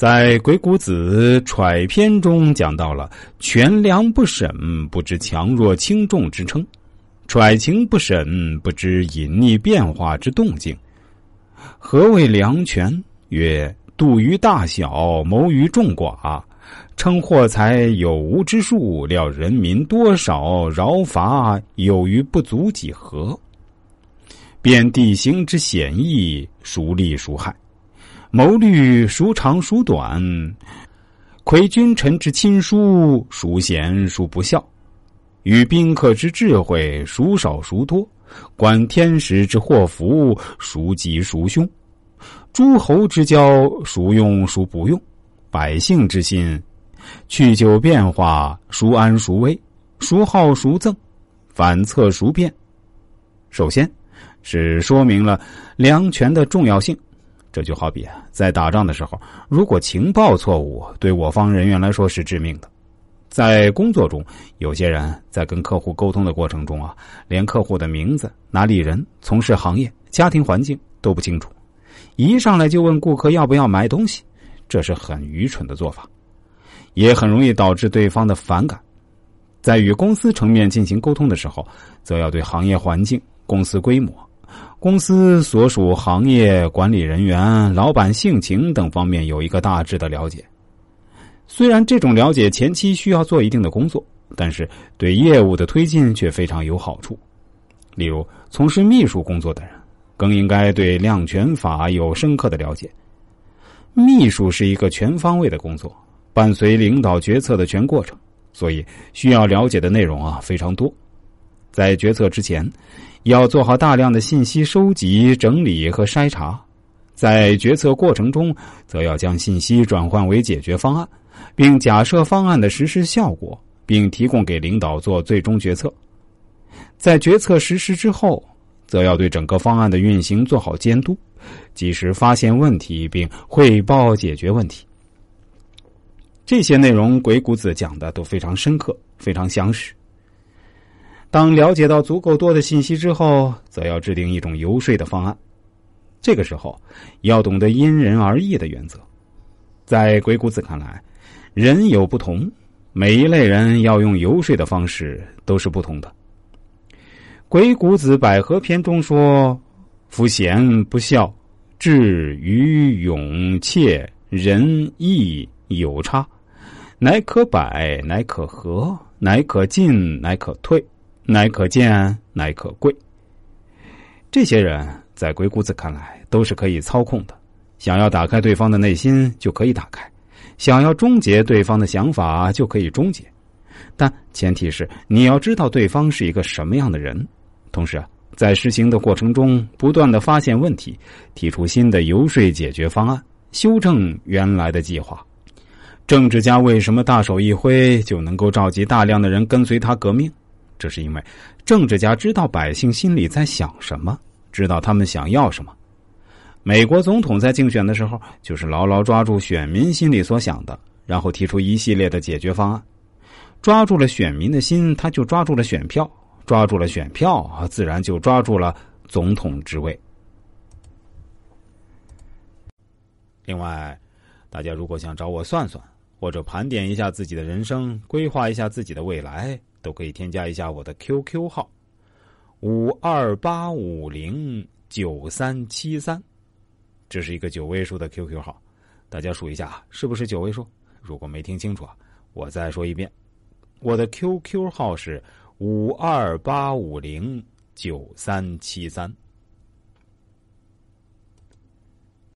在《鬼谷子揣篇》中讲到了“权量不审，不知强弱轻重之称；揣情不审，不知隐匿变化之动静。”何谓量权？曰：度于大小，谋于众寡，称货财有无之数，料人民多少，饶罚有余不足几何。辨地形之险易，孰利孰害？谋虑孰长孰短？窥君臣之亲疏，孰贤孰不孝？与宾客之智慧，孰少孰多？观天时之祸福，孰吉孰凶？诸侯之交，孰用孰不用？百姓之心，去就变化，孰安孰危？孰好孰憎？反侧孰变？首先，是说明了量权的重要性。这就好比啊，在打仗的时候，如果情报错误，对我方人员来说是致命的。在工作中，有些人在跟客户沟通的过程中啊，连客户的名字、哪里人、从事行业、家庭环境都不清楚，一上来就问顾客要不要买东西，这是很愚蠢的做法，也很容易导致对方的反感。在与公司层面进行沟通的时候，则要对行业环境、公司规模。公司所属行业管理人员、老板性情等方面有一个大致的了解。虽然这种了解前期需要做一定的工作，但是对业务的推进却非常有好处。例如，从事秘书工作的人，更应该对量权法有深刻的了解。秘书是一个全方位的工作，伴随领导决策的全过程，所以需要了解的内容啊非常多。在决策之前。要做好大量的信息收集、整理和筛查，在决策过程中，则要将信息转换为解决方案，并假设方案的实施效果，并提供给领导做最终决策。在决策实施之后，则要对整个方案的运行做好监督，及时发现问题并汇报解决问题。这些内容，鬼谷子讲的都非常深刻，非常详实。当了解到足够多的信息之后，则要制定一种游说的方案。这个时候，要懂得因人而异的原则。在鬼谷子看来，人有不同，每一类人要用游说的方式都是不同的。鬼谷子百合篇中说：“夫贤不孝，智愚勇怯仁义有差，乃可百，乃可和，乃可进，乃可退。”乃可见，乃可贵。这些人在鬼谷子看来都是可以操控的，想要打开对方的内心就可以打开，想要终结对方的想法就可以终结。但前提是你要知道对方是一个什么样的人，同时啊，在实行的过程中不断的发现问题，提出新的游说解决方案，修正原来的计划。政治家为什么大手一挥就能够召集大量的人跟随他革命？这是因为政治家知道百姓心里在想什么，知道他们想要什么。美国总统在竞选的时候，就是牢牢抓住选民心里所想的，然后提出一系列的解决方案。抓住了选民的心，他就抓住了选票；抓住了选票，自然就抓住了总统之位。另外，大家如果想找我算算，或者盘点一下自己的人生，规划一下自己的未来。都可以添加一下我的 QQ 号，五二八五零九三七三，这是一个九位数的 QQ 号，大家数一下是不是九位数？如果没听清楚啊，我再说一遍，我的 QQ 号是五二八五零九三七三。